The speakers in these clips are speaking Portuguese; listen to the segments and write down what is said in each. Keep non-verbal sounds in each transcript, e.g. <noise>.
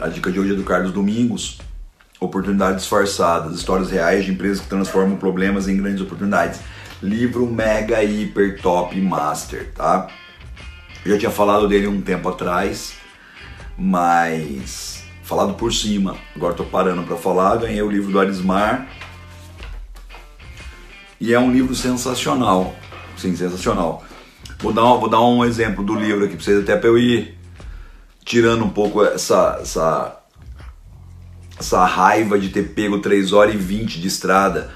a dica de hoje é do Carlos Domingos. Oportunidades disfarçadas, histórias reais de empresas que transformam problemas em grandes oportunidades. Livro mega hiper top master, tá? Eu já tinha falado dele um tempo atrás, mas falado por cima. Agora tô parando para falar. Ganhei o livro do Arismar. E é um livro sensacional. Sim, sensacional. Vou dar, vou dar um exemplo do livro aqui pra vocês, até pra eu ir tirando um pouco essa, essa, essa raiva de ter pego 3 horas e 20 de estrada.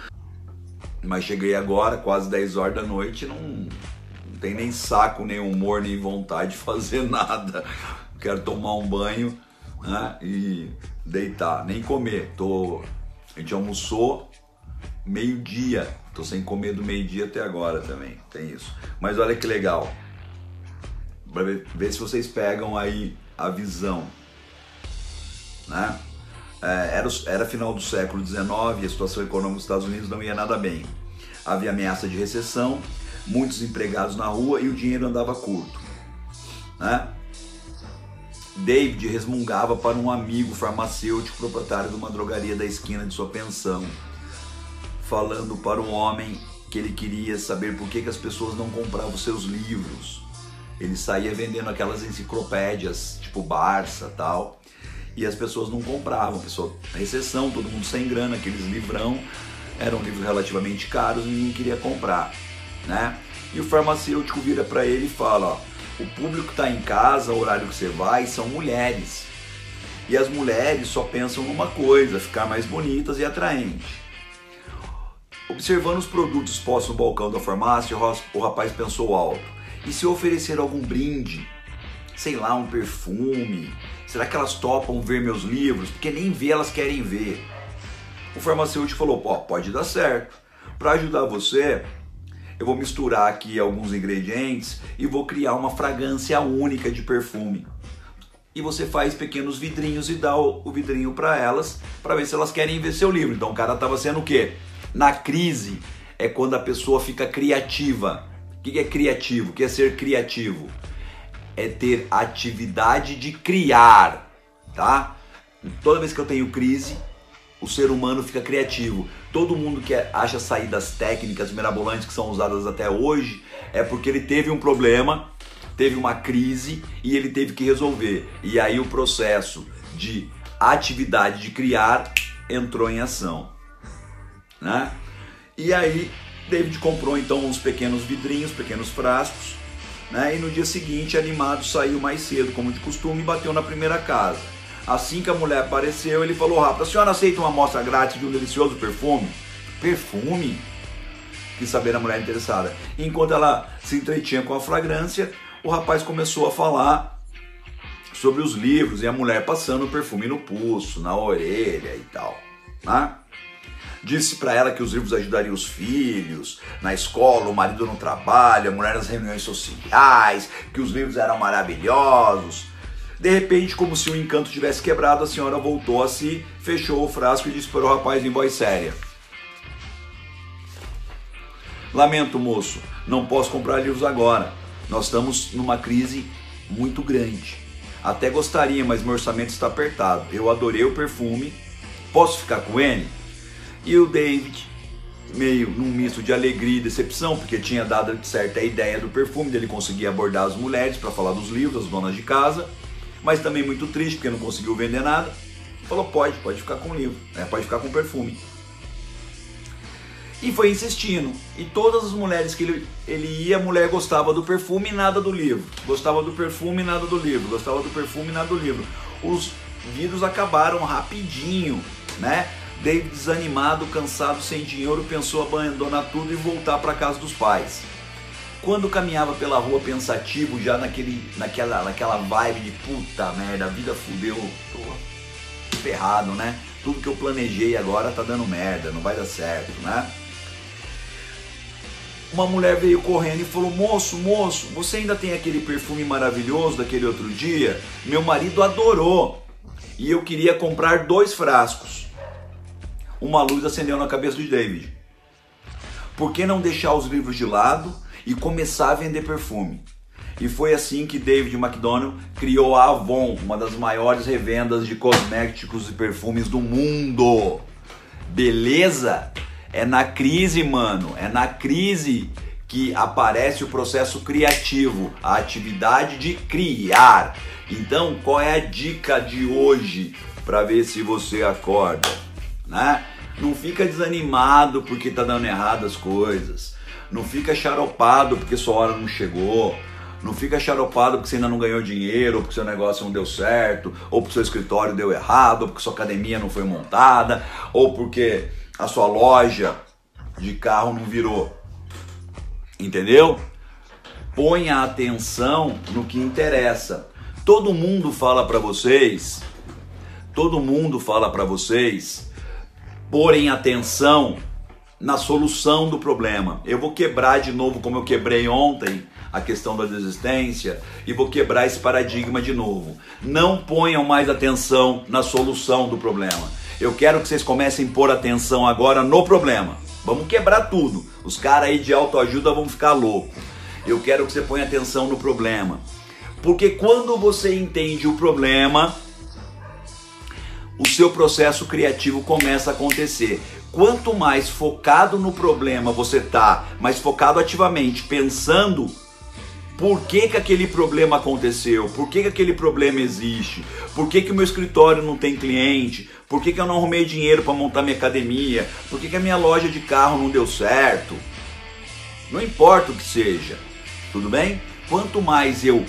Mas cheguei agora, quase 10 horas da noite, não, não tem nem saco, nem humor, nem vontade de fazer <laughs> nada. Quero tomar um banho né, e deitar, nem comer. Tô, a gente almoçou meio-dia, tô sem comer do meio-dia até agora também, tem isso. Mas olha que legal, para ver, ver se vocês pegam aí a visão, né? É, era, era final do século XIX e a situação econômica dos Estados Unidos não ia nada bem. Havia ameaça de recessão, muitos empregados na rua e o dinheiro andava curto. Né? David resmungava para um amigo farmacêutico proprietário de uma drogaria da esquina de sua pensão, falando para um homem que ele queria saber por que, que as pessoas não compravam seus livros. Ele saía vendendo aquelas enciclopédias, tipo Barça tal, e as pessoas não compravam. Pessoa, recessão, todo mundo sem grana, aqueles livrão, eram livros relativamente caros e ninguém queria comprar, né? E o farmacêutico vira para ele e fala, ó, o público está em casa, o horário que você vai, são mulheres. E as mulheres só pensam numa coisa, ficar mais bonitas e atraentes. Observando os produtos postos no balcão da farmácia, o rapaz pensou alto. E se eu oferecer algum brinde, sei lá, um perfume, será que elas topam ver meus livros? Porque nem ver elas querem ver. O farmacêutico falou: Pô, pode dar certo. Para ajudar você, eu vou misturar aqui alguns ingredientes e vou criar uma fragrância única de perfume. E você faz pequenos vidrinhos e dá o, vidrinho para elas para ver se elas querem ver seu livro. Então o cara estava sendo o quê? Na crise é quando a pessoa fica criativa o que é criativo? O que é ser criativo? É ter atividade de criar, tá? Toda vez que eu tenho crise, o ser humano fica criativo. Todo mundo que acha saídas técnicas mirabolantes que são usadas até hoje é porque ele teve um problema, teve uma crise e ele teve que resolver. E aí o processo de atividade de criar entrou em ação, né? E aí David comprou então uns pequenos vidrinhos, pequenos frascos, né? E no dia seguinte, animado, saiu mais cedo, como de costume, e bateu na primeira casa. Assim que a mulher apareceu, ele falou rápido: A senhora aceita uma amostra grátis de um delicioso perfume? Perfume? Quis saber a mulher interessada. Enquanto ela se entretinha com a fragrância, o rapaz começou a falar sobre os livros e a mulher passando o perfume no pulso, na orelha e tal. Né? Disse para ela que os livros ajudariam os filhos, na escola, o marido no trabalho, a mulher nas reuniões sociais, que os livros eram maravilhosos. De repente, como se o encanto tivesse quebrado, a senhora voltou a si, fechou o frasco e disse para o rapaz em voz séria: Lamento, moço, não posso comprar livros agora. Nós estamos numa crise muito grande. Até gostaria, mas meu orçamento está apertado. Eu adorei o perfume. Posso ficar com ele? E o David, meio num misto de alegria e decepção, porque tinha dado certa ideia do perfume, dele conseguir abordar as mulheres para falar dos livros, as donas de casa, mas também muito triste porque não conseguiu vender nada. Falou: pode, pode ficar com o livro, né? pode ficar com o perfume. E foi insistindo. E todas as mulheres que ele, ele ia, a mulher gostava do perfume e nada do livro. Gostava do perfume e nada do livro. Gostava do perfume e nada do livro. Os vidros acabaram rapidinho, né? David, desanimado, cansado, sem dinheiro, pensou abandonar tudo e voltar para casa dos pais. Quando caminhava pela rua pensativo, já naquele, naquela, naquela vibe de puta merda, a vida fudeu, tô ferrado, né? Tudo que eu planejei agora tá dando merda, não vai dar certo, né? Uma mulher veio correndo e falou: Moço, moço, você ainda tem aquele perfume maravilhoso daquele outro dia? Meu marido adorou e eu queria comprar dois frascos uma luz acendeu na cabeça de David. Por que não deixar os livros de lado e começar a vender perfume? E foi assim que David McDonald criou a Avon, uma das maiores revendas de cosméticos e perfumes do mundo. Beleza? É na crise, mano. É na crise que aparece o processo criativo, a atividade de criar. Então, qual é a dica de hoje para ver se você acorda, né? Não fica desanimado porque tá dando errado as coisas. Não fica charopado porque sua hora não chegou. Não fica charopado porque você ainda não ganhou dinheiro, ou porque seu negócio não deu certo, ou porque seu escritório deu errado, ou porque sua academia não foi montada, ou porque a sua loja de carro não virou. Entendeu? Ponha atenção no que interessa. Todo mundo fala para vocês, todo mundo fala para vocês porem atenção na solução do problema. Eu vou quebrar de novo como eu quebrei ontem a questão da desistência e vou quebrar esse paradigma de novo. Não ponham mais atenção na solução do problema. Eu quero que vocês comecem a pôr atenção agora no problema. Vamos quebrar tudo. Os caras aí de autoajuda vão ficar loucos. Eu quero que você ponha atenção no problema. Porque quando você entende o problema, o seu processo criativo começa a acontecer. Quanto mais focado no problema você tá, mais focado ativamente, pensando por que, que aquele problema aconteceu? Por que, que aquele problema existe? Por que, que o meu escritório não tem cliente? Por que, que eu não arrumei dinheiro para montar minha academia? Por que, que a minha loja de carro não deu certo? Não importa o que seja, tudo bem? Quanto mais eu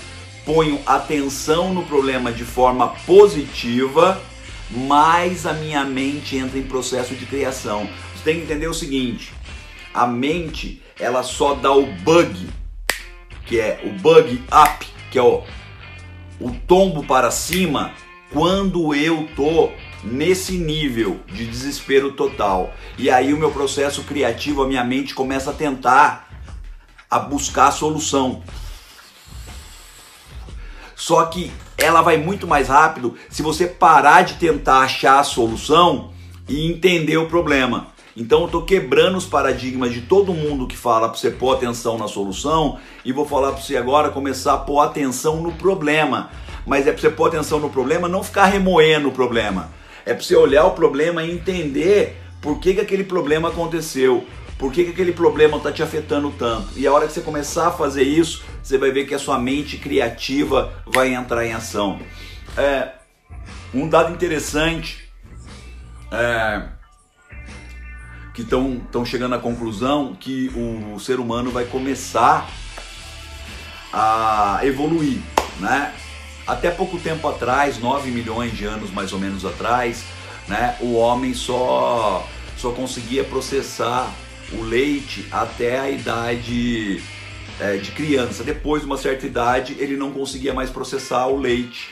ponho atenção no problema de forma positiva, mais a minha mente entra em processo de criação. Você tem que entender o seguinte: a mente ela só dá o bug que é o bug up, que é o, o tombo para cima, quando eu tô nesse nível de desespero total. E aí o meu processo criativo, a minha mente começa a tentar a buscar a solução. Só que ela vai muito mais rápido se você parar de tentar achar a solução e entender o problema. Então eu estou quebrando os paradigmas de todo mundo que fala para você pôr atenção na solução e vou falar para você agora começar a pôr atenção no problema. Mas é para você pôr atenção no problema, não ficar remoendo o problema. É para você olhar o problema e entender por que, que aquele problema aconteceu. Por que, que aquele problema está te afetando tanto? E a hora que você começar a fazer isso, você vai ver que a sua mente criativa vai entrar em ação. É, um dado interessante é, que estão chegando à conclusão que o ser humano vai começar a evoluir, né? Até pouco tempo atrás, 9 milhões de anos mais ou menos atrás, né, o homem só, só conseguia processar o leite até a idade é, de criança. Depois de uma certa idade, ele não conseguia mais processar o leite.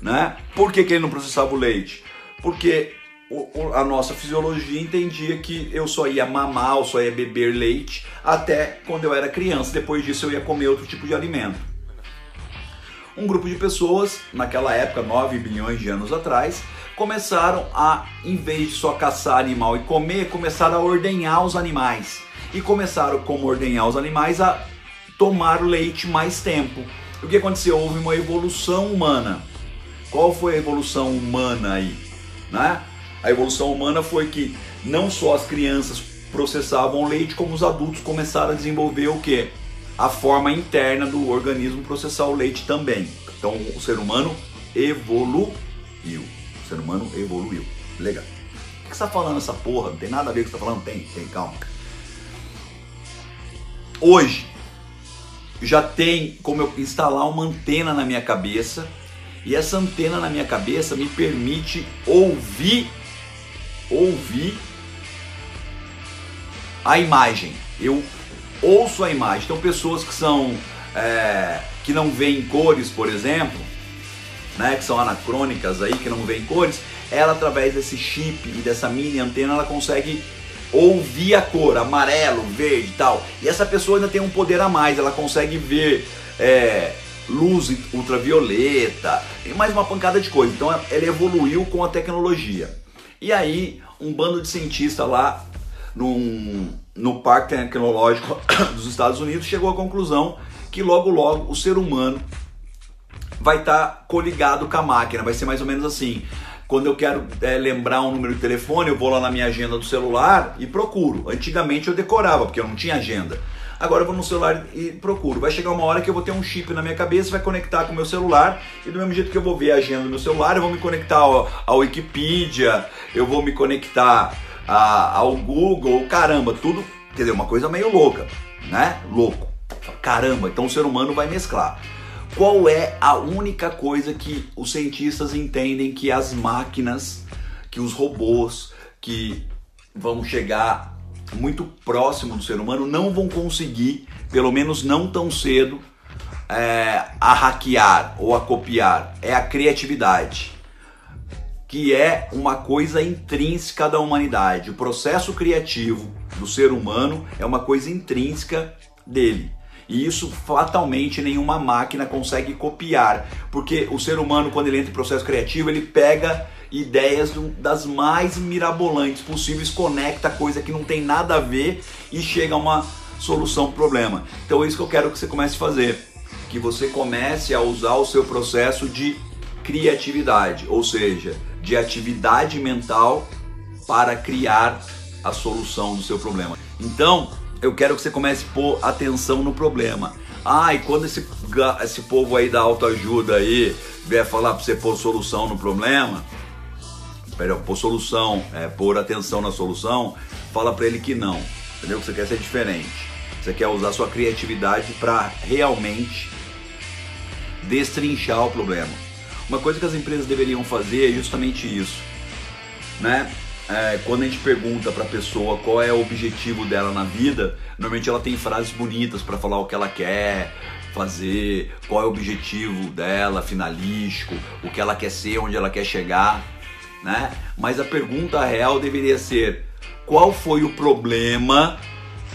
Né? Por que, que ele não processava o leite? Porque a nossa fisiologia entendia que eu só ia mamar, ou só ia beber leite até quando eu era criança. Depois disso eu ia comer outro tipo de alimento. Um grupo de pessoas, naquela época, 9 bilhões de anos atrás, começaram a, em vez de só caçar animal e comer, começaram a ordenhar os animais. E começaram, como ordenhar os animais, a tomar leite mais tempo. O que aconteceu? Houve uma evolução humana. Qual foi a evolução humana aí? Né? A evolução humana foi que não só as crianças processavam leite, como os adultos começaram a desenvolver o que? A forma interna do organismo processar o leite também. Então o ser humano evoluiu. O ser humano evoluiu. Legal. O que você está falando essa porra? Não tem nada a ver com o que você está falando? Tem, tem, calma. Hoje já tem como eu instalar uma antena na minha cabeça e essa antena na minha cabeça me permite ouvir ouvir a imagem. Eu ouço a imagem. Então pessoas que são é, que não veem cores, por exemplo, né, que são anacrônicas aí, que não veem cores, ela através desse chip e dessa mini antena ela consegue ouvir a cor, amarelo, verde e tal. E essa pessoa ainda tem um poder a mais, ela consegue ver é, luz ultravioleta e mais uma pancada de coisa. Então ela evoluiu com a tecnologia. E aí, um bando de cientistas lá num, no Parque Tecnológico <coughs> dos Estados Unidos chegou à conclusão que logo logo o ser humano vai estar tá coligado com a máquina, vai ser mais ou menos assim. Quando eu quero é, lembrar um número de telefone, eu vou lá na minha agenda do celular e procuro. Antigamente eu decorava, porque eu não tinha agenda. Agora eu vou no celular e procuro. Vai chegar uma hora que eu vou ter um chip na minha cabeça, vai conectar com o meu celular, e do mesmo jeito que eu vou ver a agenda do meu celular, eu vou me conectar ao, ao Wikipedia, eu vou me conectar a, ao Google, caramba, tudo, quer dizer, uma coisa meio louca, né? Louco. Caramba, então o ser humano vai mesclar. Qual é a única coisa que os cientistas entendem que as máquinas, que os robôs, que vão chegar muito próximo do ser humano, não vão conseguir, pelo menos não tão cedo, é, a hackear ou a copiar? É a criatividade que é uma coisa intrínseca da humanidade. O processo criativo do ser humano é uma coisa intrínseca dele. E isso fatalmente nenhuma máquina consegue copiar, porque o ser humano, quando ele entra em processo criativo, ele pega ideias das mais mirabolantes possíveis, conecta coisa que não tem nada a ver e chega a uma solução para o problema. Então é isso que eu quero que você comece a fazer, que você comece a usar o seu processo de criatividade, ou seja, de atividade mental para criar a solução do seu problema. Então, eu quero que você comece a pôr atenção no problema. Ah, e quando esse, esse povo aí da autoajuda aí vier falar para você pôr solução no problema, perdão, pôr solução, é, pôr atenção na solução, fala para ele que não. Entendeu? Que você quer ser diferente. Você quer usar sua criatividade para realmente destrinchar o problema. Uma coisa que as empresas deveriam fazer é justamente isso, né? É, quando a gente pergunta para a pessoa qual é o objetivo dela na vida, normalmente ela tem frases bonitas para falar o que ela quer fazer, qual é o objetivo dela, finalístico, o que ela quer ser, onde ela quer chegar, né? Mas a pergunta real deveria ser: qual foi o problema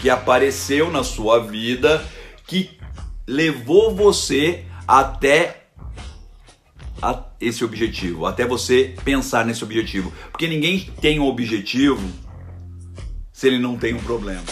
que apareceu na sua vida que levou você até a esse objetivo, até você pensar nesse objetivo. Porque ninguém tem um objetivo se ele não tem um problema.